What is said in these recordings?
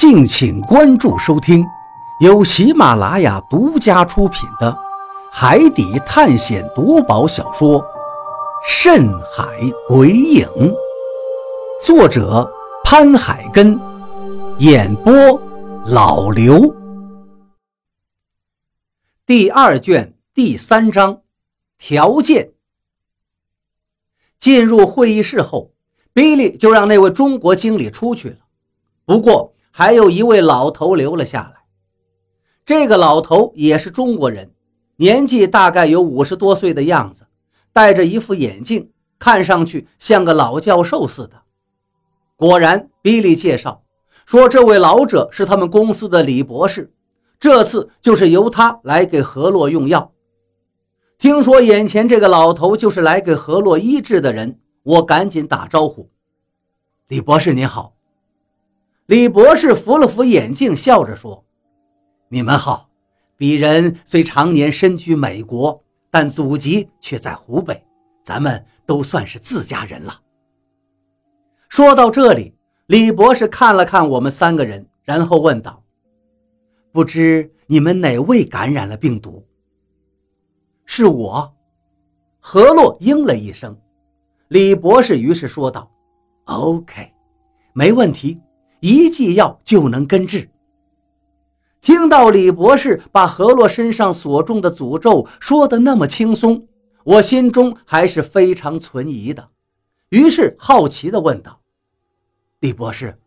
敬请关注收听，由喜马拉雅独家出品的《海底探险夺宝小说》《深海鬼影》，作者潘海根，演播老刘。第二卷第三章条件。进入会议室后，比利就让那位中国经理出去了。不过，还有一位老头留了下来。这个老头也是中国人，年纪大概有五十多岁的样子，戴着一副眼镜，看上去像个老教授似的。果然，比利介绍说，这位老者是他们公司的李博士，这次就是由他来给何洛用药。听说眼前这个老头就是来给何洛医治的人，我赶紧打招呼：“李博士您好。”李博士扶了扶眼镜，笑着说：“你们好，鄙人虽常年身居美国，但祖籍却在湖北，咱们都算是自家人了。”说到这里，李博士看了看我们三个人，然后问道：“不知你们哪位感染了病毒？”“是我。”何洛应了一声。李博士于是说道：“OK，没问题。”一剂药就能根治。听到李博士把何洛身上所中的诅咒说的那么轻松，我心中还是非常存疑的，于是好奇地问道：“李博士，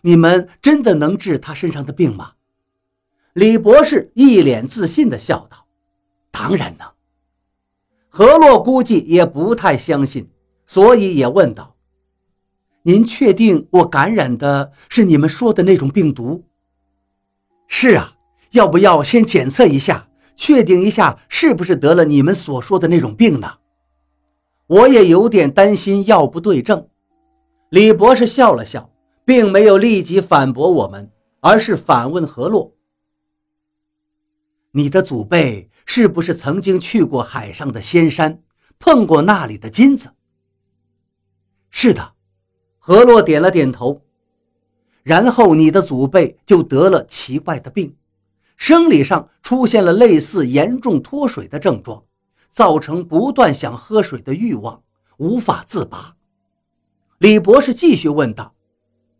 你们真的能治他身上的病吗？”李博士一脸自信地笑道：“当然能。”何洛估计也不太相信，所以也问道。您确定我感染的是你们说的那种病毒？是啊，要不要先检测一下，确定一下是不是得了你们所说的那种病呢？我也有点担心药不对症。李博士笑了笑，并没有立即反驳我们，而是反问何洛：“你的祖辈是不是曾经去过海上的仙山，碰过那里的金子？”是的。何洛点了点头，然后你的祖辈就得了奇怪的病，生理上出现了类似严重脱水的症状，造成不断想喝水的欲望，无法自拔。李博士继续问道：“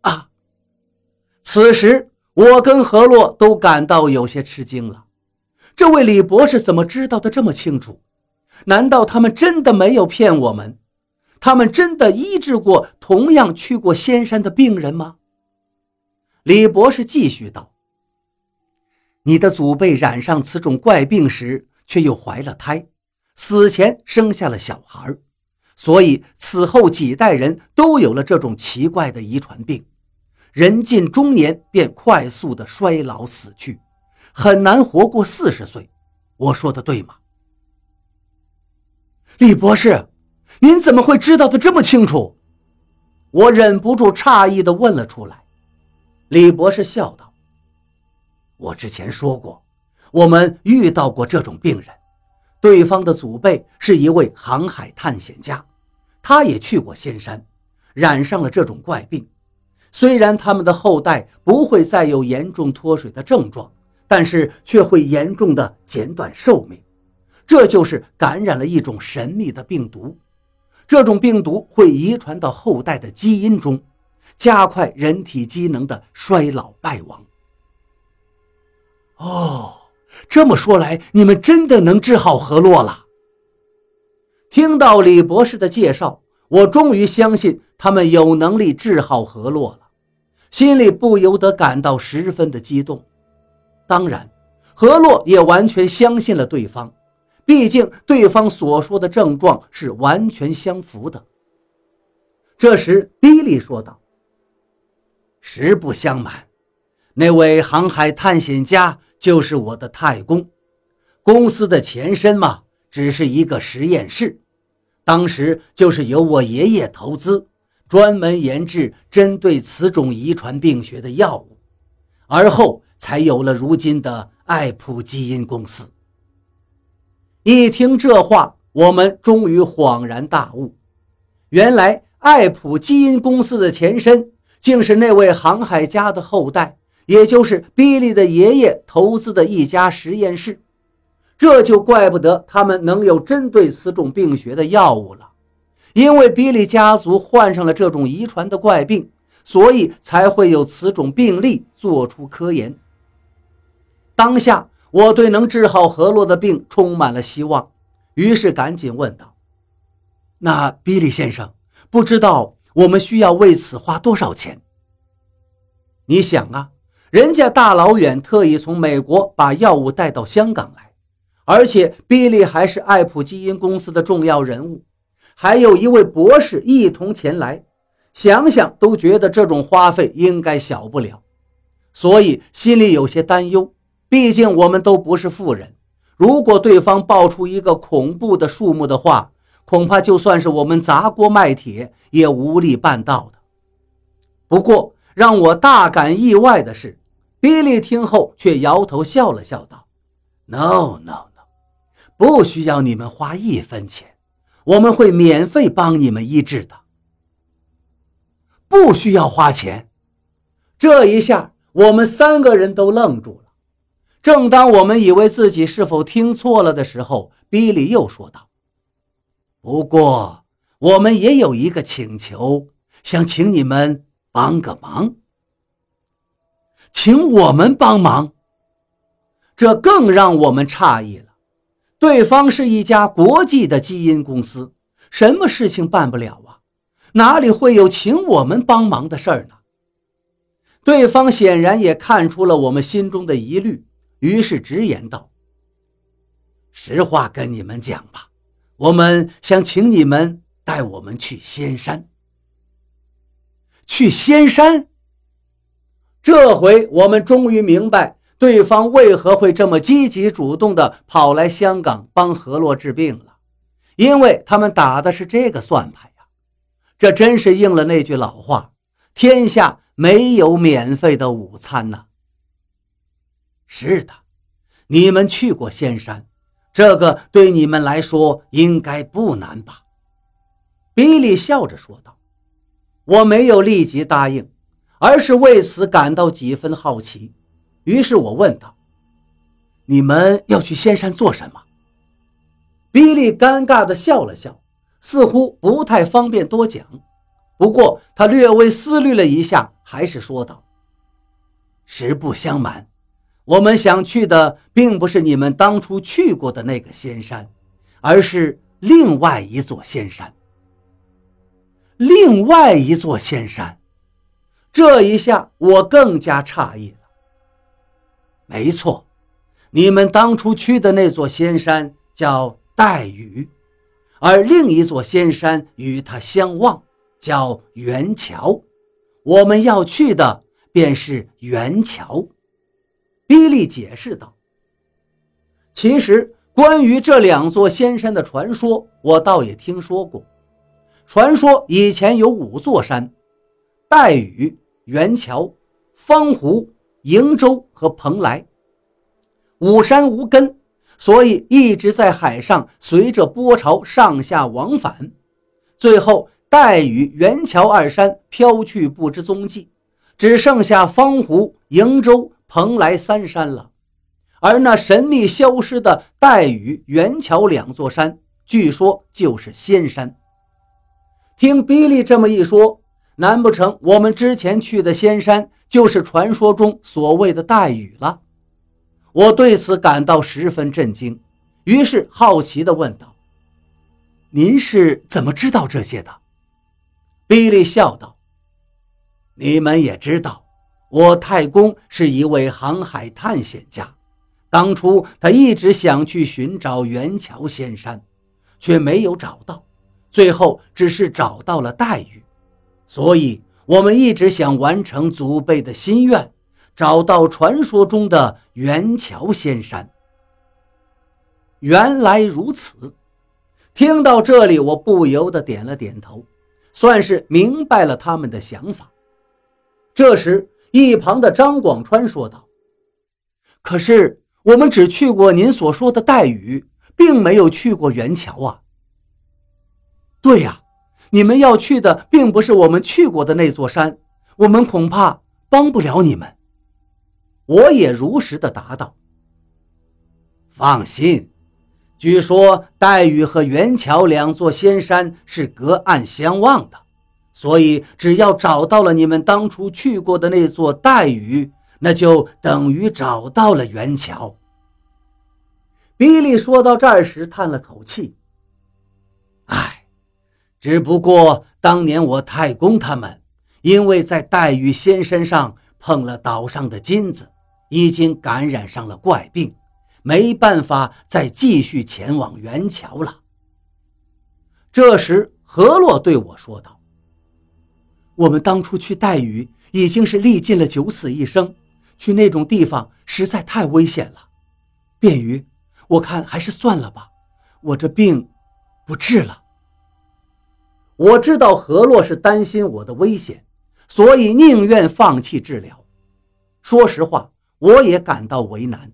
啊！”此时我跟何洛都感到有些吃惊了，这位李博士怎么知道的这么清楚？难道他们真的没有骗我们？他们真的医治过同样去过仙山的病人吗？李博士继续道：“你的祖辈染上此种怪病时，却又怀了胎，死前生下了小孩，所以此后几代人都有了这种奇怪的遗传病。人近中年便快速的衰老死去，很难活过四十岁。我说的对吗？”李博士。您怎么会知道的这么清楚？我忍不住诧异地问了出来。李博士笑道：“我之前说过，我们遇到过这种病人，对方的祖辈是一位航海探险家，他也去过仙山，染上了这种怪病。虽然他们的后代不会再有严重脱水的症状，但是却会严重的减短寿命。这就是感染了一种神秘的病毒。”这种病毒会遗传到后代的基因中，加快人体机能的衰老败亡。哦，这么说来，你们真的能治好何洛了？听到李博士的介绍，我终于相信他们有能力治好何洛了，心里不由得感到十分的激动。当然，何洛也完全相信了对方。毕竟，对方所说的症状是完全相符的。这时，比利说道：“实不相瞒，那位航海探险家就是我的太公。公司的前身嘛，只是一个实验室，当时就是由我爷爷投资，专门研制针对此种遗传病学的药物，而后才有了如今的爱普基因公司。”一听这话，我们终于恍然大悟，原来爱普基因公司的前身竟是那位航海家的后代，也就是比利的爷爷投资的一家实验室。这就怪不得他们能有针对此种病学的药物了，因为比利家族患上了这种遗传的怪病，所以才会有此种病例做出科研。当下，我对能治好何洛的病充满了希望，于是赶紧问道：“那比利先生，不知道我们需要为此花多少钱？”你想啊，人家大老远特意从美国把药物带到香港来。而且，比利还是爱普基因公司的重要人物，还有一位博士一同前来，想想都觉得这种花费应该小不了，所以心里有些担忧。毕竟我们都不是富人，如果对方报出一个恐怖的数目的话，恐怕就算是我们砸锅卖铁也无力办到的。不过，让我大感意外的是，比利听后却摇头笑了笑道：“No, no。”不需要你们花一分钱，我们会免费帮你们医治的。不需要花钱，这一下我们三个人都愣住了。正当我们以为自己是否听错了的时候，比利又说道：“不过我们也有一个请求，想请你们帮个忙。请我们帮忙，这更让我们诧异了。”对方是一家国际的基因公司，什么事情办不了啊？哪里会有请我们帮忙的事儿呢？对方显然也看出了我们心中的疑虑，于是直言道：“实话跟你们讲吧，我们想请你们带我们去仙山。去仙山。这回我们终于明白。”对方为何会这么积极主动地跑来香港帮何洛治病了？因为他们打的是这个算盘呀！这真是应了那句老话：“天下没有免费的午餐呐。”是的，你们去过仙山，这个对你们来说应该不难吧？比利笑着说道：“我没有立即答应，而是为此感到几分好奇。”于是我问道：“你们要去仙山做什么？”比利尴尬地笑了笑，似乎不太方便多讲。不过他略微思虑了一下，还是说道：“实不相瞒，我们想去的并不是你们当初去过的那个仙山，而是另外一座仙山。另外一座仙山。”这一下我更加诧异了。没错，你们当初去的那座仙山叫岱屿，而另一座仙山与它相望，叫元桥。我们要去的便是元桥。比利解释道：“其实关于这两座仙山的传说，我倒也听说过。传说以前有五座山：岱屿、元桥、方湖。”瀛洲和蓬莱，五山无根，所以一直在海上随着波潮上下往返，最后岱屿、元桥二山飘去不知踪迹，只剩下方湖、瀛洲、蓬莱三山了。而那神秘消失的岱屿、元桥两座山，据说就是仙山。听比利这么一说，难不成我们之前去的仙山？就是传说中所谓的岱屿了，我对此感到十分震惊，于是好奇地问道：“您是怎么知道这些的？”比利笑道：“你们也知道，我太公是一位航海探险家，当初他一直想去寻找元桥仙山，却没有找到，最后只是找到了黛玉，所以。”我们一直想完成祖辈的心愿，找到传说中的元桥仙山。原来如此，听到这里，我不由得点了点头，算是明白了他们的想法。这时，一旁的张广川说道：“可是我们只去过您所说的岱屿，并没有去过元桥啊。”“对呀。”你们要去的并不是我们去过的那座山，我们恐怕帮不了你们。我也如实的答道：“放心，据说黛玉和元桥两座仙山是隔岸相望的，所以只要找到了你们当初去过的那座黛玉，那就等于找到了元桥。”比利说到这时，叹了口气：“唉，只不过当年我太公他们因为在黛玉仙身上碰了岛上的金子，已经感染上了怪病，没办法再继续前往元桥了。”这时，何洛对我说道：“我们当初去带鱼，已经是历尽了九死一生，去那种地方实在太危险了，便于。”我看还是算了吧，我这病不治了。我知道何洛是担心我的危险，所以宁愿放弃治疗。说实话，我也感到为难。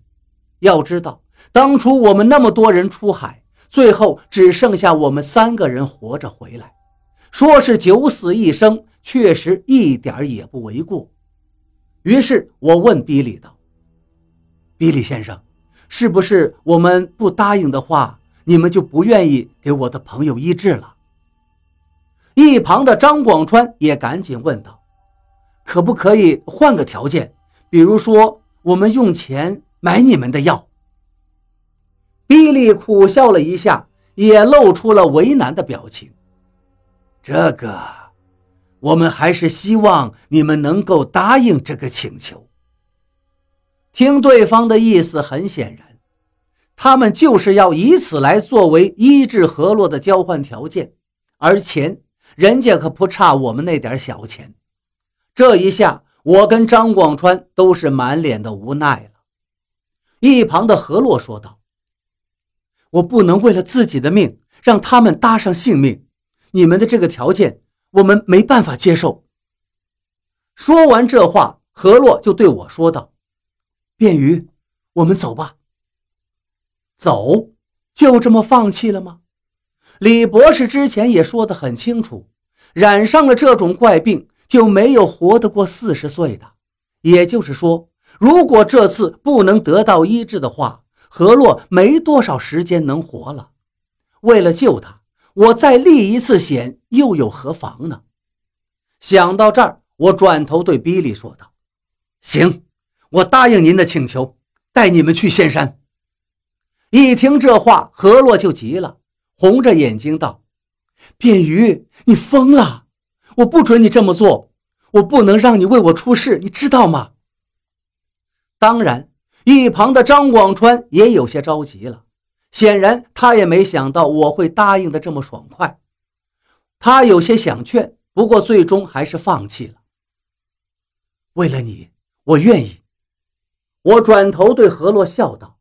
要知道，当初我们那么多人出海，最后只剩下我们三个人活着回来，说是九死一生，确实一点也不为过。于是我问比利道：“比利先生。”是不是我们不答应的话，你们就不愿意给我的朋友医治了？一旁的张广川也赶紧问道：“可不可以换个条件？比如说，我们用钱买你们的药？”比利苦笑了一下，也露出了为难的表情。这个，我们还是希望你们能够答应这个请求。听对方的意思，很显然，他们就是要以此来作为医治河洛的交换条件，而钱，人家可不差我们那点小钱。这一下，我跟张广川都是满脸的无奈了。一旁的何洛说道：“我不能为了自己的命让他们搭上性命，你们的这个条件，我们没办法接受。”说完这话，何洛就对我说道。便于，我们走吧。走，就这么放弃了吗？李博士之前也说得很清楚，染上了这种怪病就没有活得过四十岁的。也就是说，如果这次不能得到医治的话，何洛没多少时间能活了。为了救他，我再立一次险又有何妨呢？想到这儿，我转头对比利说道：“行。”我答应您的请求，带你们去仙山。一听这话，何洛就急了，红着眼睛道：“便鱼，你疯了！我不准你这么做，我不能让你为我出事，你知道吗？”当然，一旁的张广川也有些着急了，显然他也没想到我会答应的这么爽快。他有些想劝，不过最终还是放弃了。为了你，我愿意。我转头对何洛笑道：“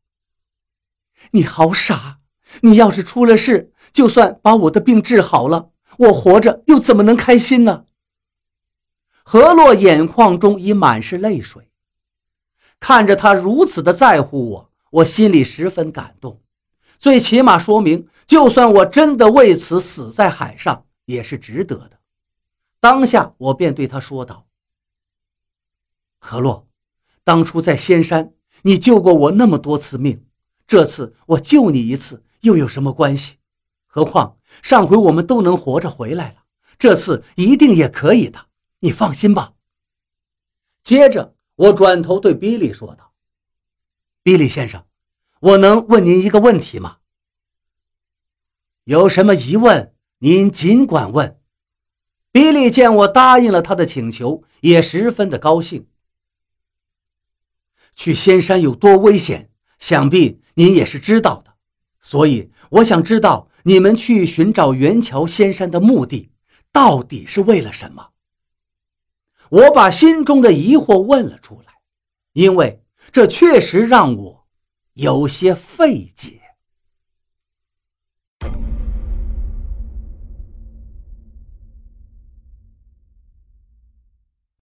你好傻！你要是出了事，就算把我的病治好了，我活着又怎么能开心呢？”何洛眼眶中已满是泪水，看着他如此的在乎我，我心里十分感动。最起码说明，就算我真的为此死在海上，也是值得的。当下，我便对他说道：“何洛。”当初在仙山，你救过我那么多次命，这次我救你一次又有什么关系？何况上回我们都能活着回来了，这次一定也可以的，你放心吧。接着，我转头对比利说道：“比利先生，我能问您一个问题吗？有什么疑问，您尽管问。”比利见我答应了他的请求，也十分的高兴。去仙山有多危险，想必您也是知道的。所以我想知道你们去寻找元桥仙山的目的，到底是为了什么？我把心中的疑惑问了出来，因为这确实让我有些费解。